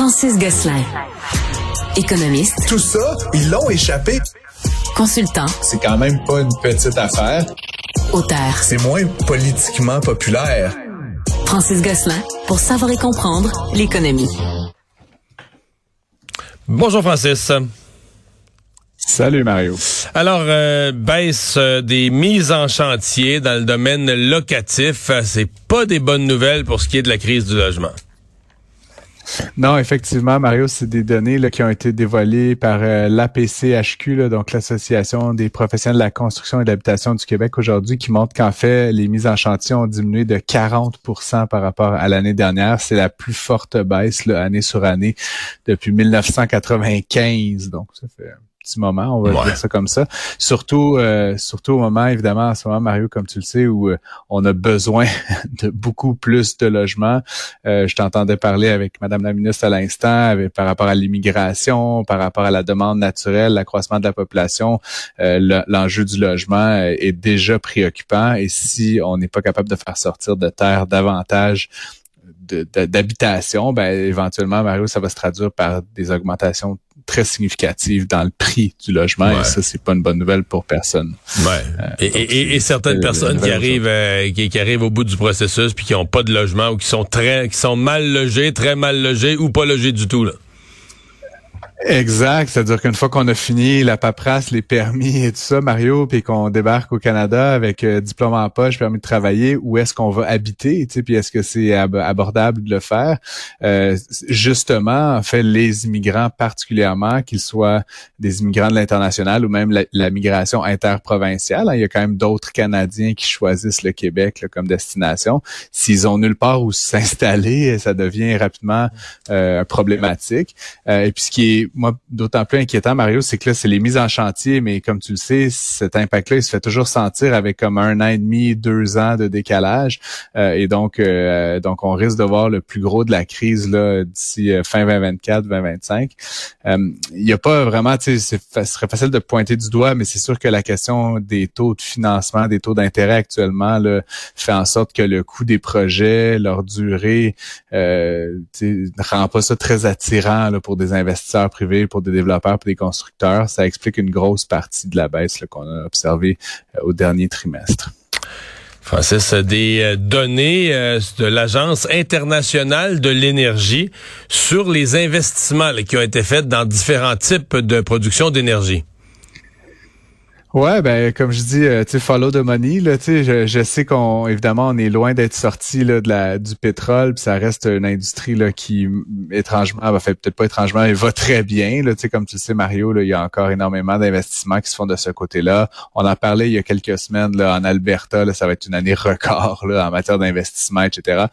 Francis Gosselin. Économiste. Tout ça, ils l'ont échappé. Consultant. C'est quand même pas une petite affaire. Auteur. C'est moins politiquement populaire. Francis Gosselin, pour savoir et comprendre l'économie. Bonjour Francis. Salut Mario. Alors, euh, baisse euh, des mises en chantier dans le domaine locatif, euh, c'est pas des bonnes nouvelles pour ce qui est de la crise du logement. Non, effectivement, Mario, c'est des données là, qui ont été dévoilées par l'APCHQ, donc l'Association des professionnels de la construction et de l'habitation du Québec aujourd'hui, qui montre qu'en fait, les mises en chantier ont diminué de 40% par rapport à l'année dernière. C'est la plus forte baisse là, année sur année depuis 1995. Donc, ça fait petit moment, on va dire ça comme ça. Surtout, euh, surtout au moment, évidemment, en ce moment, Mario, comme tu le sais, où euh, on a besoin de beaucoup plus de logements. Euh, je t'entendais parler avec Madame la ministre à l'instant, par rapport à l'immigration, par rapport à la demande naturelle, l'accroissement de la population. L'enjeu du logement est déjà préoccupant. Et si on n'est pas capable de faire sortir de terre davantage d'habitation, ben éventuellement, Mario, ça va se traduire par des augmentations très significatives dans le prix du logement et ça, c'est pas une bonne nouvelle pour personne. Ouais. Euh, et, et, certaines personnes qui arrivent euh, qui, qui, arrivent au bout du processus puis qui ont pas de logement ou qui sont très qui sont mal logés, très mal logés ou pas logés du tout là. Exact. C'est-à-dire qu'une fois qu'on a fini la paperasse, les permis et tout ça, Mario, puis qu'on débarque au Canada avec euh, diplôme en poche, permis de travailler, où est-ce qu'on va habiter, puis est-ce que c'est abordable de le faire? Euh, justement, en fait, les immigrants particulièrement, qu'ils soient des immigrants de l'international ou même la, migration interprovinciale, hein, il y a quand même d'autres Canadiens qui choisissent le Québec comme destination. S'ils ont nulle part où s'installer, ça devient rapidement euh, problématique. et puis ce qui est moi, d'autant plus inquiétant, Mario, c'est que là, c'est les mises en chantier, mais comme tu le sais, cet impact-là, il se fait toujours sentir avec comme un an et demi, deux ans de décalage. Euh, et donc, euh, donc, on risque de voir le plus gros de la crise là d'ici euh, fin 2024, 2025. Il n'y a pas vraiment, tu sais, ce serait facile de pointer du doigt, mais c'est sûr que la question des taux de financement, des taux d'intérêt actuellement, là, fait en sorte que le coût des projets, leur durée, euh, rend pas ça très attirant là, pour des investisseurs pour des développeurs, pour des constructeurs. Ça explique une grosse partie de la baisse qu'on a observée euh, au dernier trimestre. Francis, des euh, données euh, de l'Agence internationale de l'énergie sur les investissements qui ont été faits dans différents types de production d'énergie. Ouais, ben comme je dis, euh, tu follow the money. Là, tu je, je, sais qu'on évidemment on est loin d'être sorti là de la du pétrole, puis ça reste une industrie là qui étrangement, va fait peut-être pas étrangement, mais va très bien. Là, tu sais, comme tu le sais, Mario, là, il y a encore énormément d'investissements qui se font de ce côté-là. On en parlait il y a quelques semaines là en Alberta, là, ça va être une année record là en matière d'investissement, etc.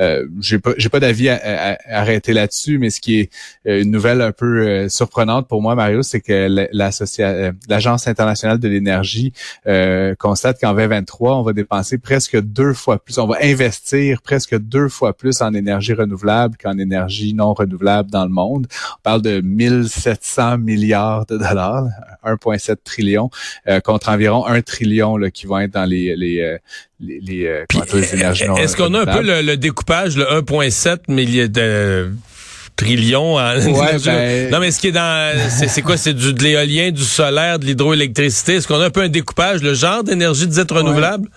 Euh, j'ai pas j'ai pas d'avis à, arrêter là-dessus, mais ce qui est euh, une nouvelle un peu euh, surprenante pour moi, Mario, c'est que l'agence internationale de l'énergie euh, constate qu'en 2023, on va dépenser presque deux fois plus, on va investir presque deux fois plus en énergie renouvelable qu'en énergie non renouvelable dans le monde. On parle de 1700 milliards de dollars, 1,7 trillion, euh, contre environ 1 trillion là, qui vont être dans les, les euh, les, les, énergies non Est-ce qu'on a un peu le, le découpage, le 1,7 milliard de trillions en ben... Non, mais ce qui est dans, c'est quoi? C'est du, de l'éolien, du solaire, de l'hydroélectricité? Est-ce qu'on a un peu un découpage, le genre d'énergie dite renouvelable? Ouais,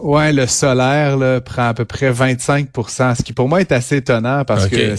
le solaire là, prend à peu près 25% ce qui pour moi est assez étonnant parce que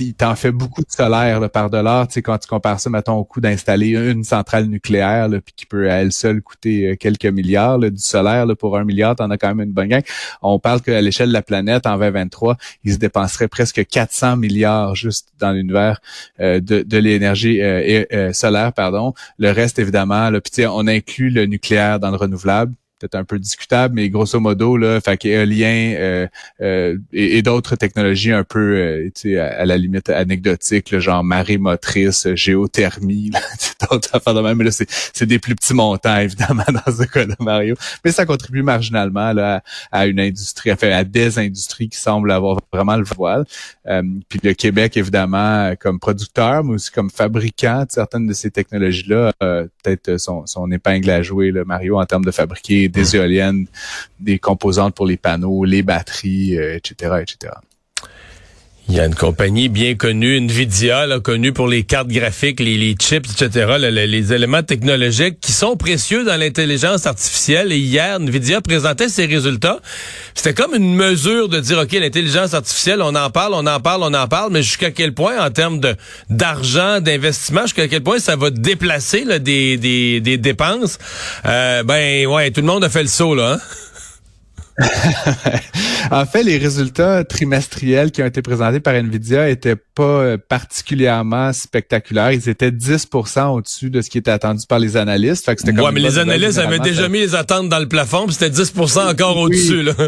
il t'en fait beaucoup de solaire là, par dollar. Tu sais, quand tu compares ça, mettons, au coût d'installer une centrale nucléaire, là, puis qui peut à elle seule coûter euh, quelques milliards, du solaire là, pour un milliard, t'en as quand même une bonne gang. On parle qu'à l'échelle de la planète, en 2023, il se dépenserait presque 400 milliards juste dans l'univers euh, de, de l'énergie euh, solaire, pardon. Le reste, évidemment, là, puis on inclut le nucléaire dans le renouvelable peut-être un peu discutable, mais grosso modo, là, fait qu'éolien euh, euh, et, et d'autres technologies un peu euh, à, la limite anecdotiques, le genre marée motrice, géothermie, d'autres affaires de même. Mais là, c'est des plus petits montants, évidemment, dans ce cas-là, Mario. Mais ça contribue marginalement là, à, une industrie, enfin, à des industries qui semblent avoir vraiment le voile. Euh, puis le Québec, évidemment, comme producteur, mais aussi comme fabricant de certaines de ces technologies-là, peut-être son, son épingle à jouer, là, Mario, en termes de fabriquer des éoliennes, des composantes pour les panneaux, les batteries, etc., euh, etc. Il y a une compagnie bien connue, Nvidia, là, connue pour les cartes graphiques, les, chips, etc., les, éléments technologiques qui sont précieux dans l'intelligence artificielle. Et hier, Nvidia présentait ses résultats. C'était comme une mesure de dire, OK, l'intelligence artificielle, on en parle, on en parle, on en parle, mais jusqu'à quel point, en termes d'argent, d'investissement, jusqu'à quel point ça va déplacer là, des, des, des dépenses? Euh, ben ouais, tout le monde a fait le saut, là. Hein? en fait, les résultats trimestriels qui ont été présentés par Nvidia étaient pas euh, particulièrement spectaculaires. Ils étaient 10% au-dessus de ce qui était attendu par les analystes. Fait ouais, mais les analystes avaient déjà mis les attentes dans le plafond, c'était 10% encore au-dessus. Là.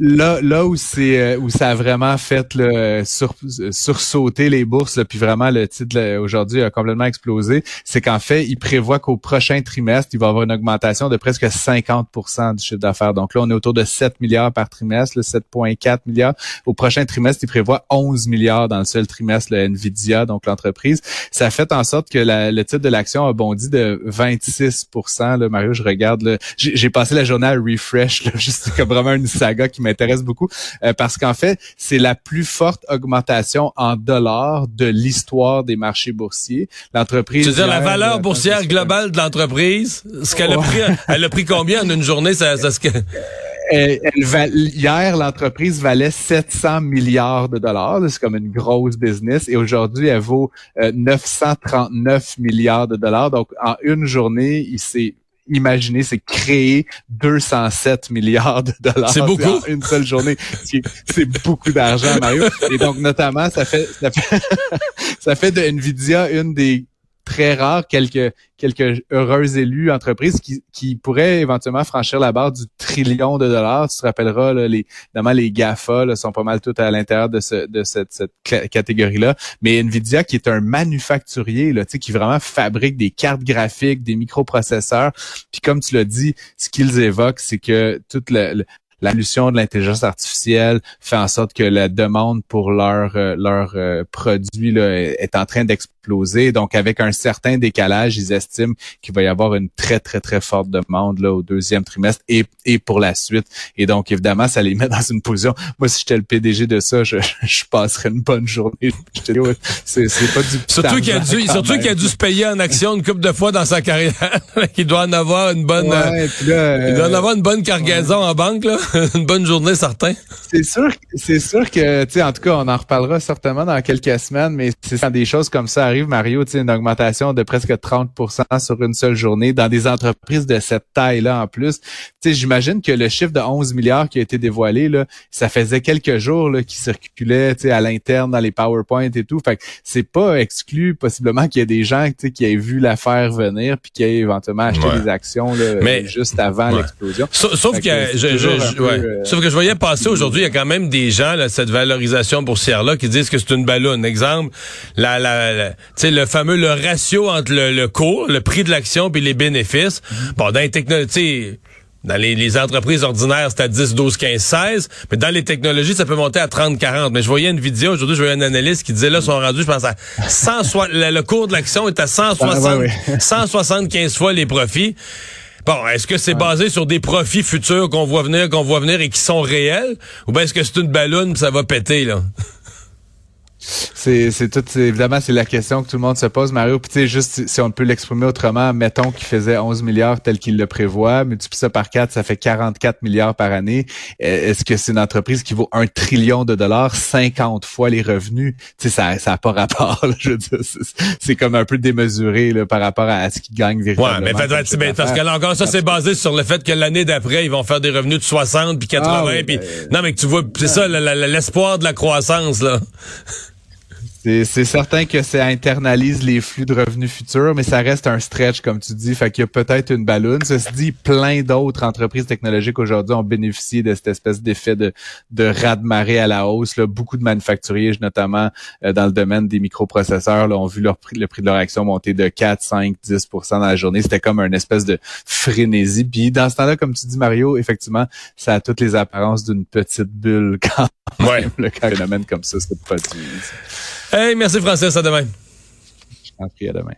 Là, là où c'est euh, où ça a vraiment fait le sur, sursauter les bourses, puis vraiment le titre aujourd'hui a complètement explosé, c'est qu'en fait, il prévoit qu'au prochain trimestre, il va avoir une augmentation de presque 50% du chiffre d'affaires. Donc là, on est autour de 7 milliards par trimestre, 7,4 milliards. Au prochain trimestre, il prévoit 11 milliards dans le seul trimestre, le Nvidia, donc l'entreprise. Ça a fait en sorte que le titre de l'action a bondi de 26% là, Mario, je regarde, j'ai passé la journée à refresh, là, juste comme vraiment une saga qui m'intéresse beaucoup euh, parce qu'en fait, c'est la plus forte augmentation en dollars de l'histoire des marchés boursiers. L'entreprise. à dire la valeur boursière globale de l'entreprise, ce qu'elle a pris, elle a pris combien en une journée? Ça, ça ce que... Elle, hier, l'entreprise valait 700 milliards de dollars. C'est comme une grosse business. Et aujourd'hui, elle vaut 939 euh, milliards de dollars. Donc, en une journée, il s'est imaginez, c'est créer 207 milliards de dollars c'est beaucoup. en une seule journée. C'est beaucoup d'argent, Mario. Et donc, notamment, ça fait, ça fait, ça fait de Nvidia une des très rare quelques quelques heureux élus entreprises qui, qui pourraient éventuellement franchir la barre du trillion de dollars. Tu te rappelleras, là, les, évidemment, les GAFA là, sont pas mal tout à l'intérieur de, ce, de cette, cette catégorie-là. Mais Nvidia, qui est un manufacturier, là, qui vraiment fabrique des cartes graphiques, des microprocesseurs. Puis comme tu l'as dit, ce qu'ils évoquent, c'est que toute le, L'allusion de l'intelligence artificielle fait en sorte que la demande pour leurs leur, leur, euh, produits là, est en train d'exploser. Donc, avec un certain décalage, ils estiment qu'il va y avoir une très, très, très forte demande là, au deuxième trimestre et, et pour la suite. Et donc, évidemment, ça les met dans une position. Moi, si j'étais le PDG de ça, je, je passerais une bonne journée. C'est, c'est pas du Surtout qu'il a dû, surtout qu'il a dû se payer en action une couple de fois dans sa carrière. qu'il doit en avoir une bonne, euh, il doit en avoir une bonne cargaison en banque, là. une bonne journée, certain. C'est sûr, c'est sûr que, tu sais, en tout cas, on en reparlera certainement dans quelques semaines, mais c'est quand des choses comme ça arrivent, Mario, tu sais, une augmentation de presque 30% sur une seule journée dans des entreprises de cette taille-là en plus. Tu sais, j'imagine que le chiffre de 11 milliards qui a été dévoilé, là, ça faisait quelques jours là, qui circulait, tu sais, à l'interne dans les PowerPoint et tout. Fait que c'est pas exclu possiblement qu'il y ait des gens, tu sais, qui aient vu l'affaire venir puis qui aient éventuellement acheté des actions là, mais, juste avant l'explosion. Sauf, que, je, je, ouais. Sauf que je voyais passer aujourd'hui, il y a quand même des gens, là, cette valorisation boursière-là, qui disent que c'est une ballonne. Exemple, la, la, le fameux le ratio entre le, cours, le prix de l'action puis les bénéfices. Bon, dans les technologies, dans les, entreprises ordinaires, c'est à 10, 12, 15, 16. Mais dans les technologies, ça peut monter à 30, 40. Mais je voyais une vidéo, aujourd'hui, je voyais un analyste qui disait, là, sont rendus, je pense, à 160, le, cours de l'action est à 160, 175 fois les profits. Bon, est-ce que c'est basé sur des profits futurs qu'on voit venir, qu'on voit venir et qui sont réels? Ou bien est-ce que c'est une ballonne ça va péter, là? C'est, c'est tout, évidemment, c'est la question que tout le monde se pose, Mario. Puis tu sais, juste si on peut l'exprimer autrement, mettons qu'il faisait 11 milliards tel qu'il le prévoit, multiplie ça par 4, ça fait 44 milliards par année. Euh, est-ce que c'est une entreprise qui vaut un trillion de dollars, 50 fois les revenus? Tu sais, ça, ça a pas rapport, je veux dire. C'est, comme un peu démesuré là, par rapport à ce qu'ils gagnent véritablement. Ouais, mais, fait, parce que là encore, ça, c'est basé sur le fait que l'année d'après, ils vont faire des revenus de 60 puis 80 ah puis... Ben, non, mais que tu vois, c'est ça, l'espoir de la croissance, là. C'est certain que ça internalise les flux de revenus futurs, mais ça reste un stretch, comme tu dis. Fait qu'il y a peut-être une ballonne. Ceci dit, plein d'autres entreprises technologiques aujourd'hui ont bénéficié de cette espèce d'effet de, de raz-de-marée à la hausse. Là. Beaucoup de manufacturiers, notamment euh, dans le domaine des microprocesseurs, là, ont vu leur prix, le prix de leur action monter de 4, 5, 10% dans la journée. C'était comme une espèce de frénésie. Puis dans ce temps-là, comme tu dis, Mario, effectivement, ça a toutes les apparences d'une petite bulle quand même, le phénomène comme ça se produit. Hey, merci Francis, à demain. Je t'en prie, à demain.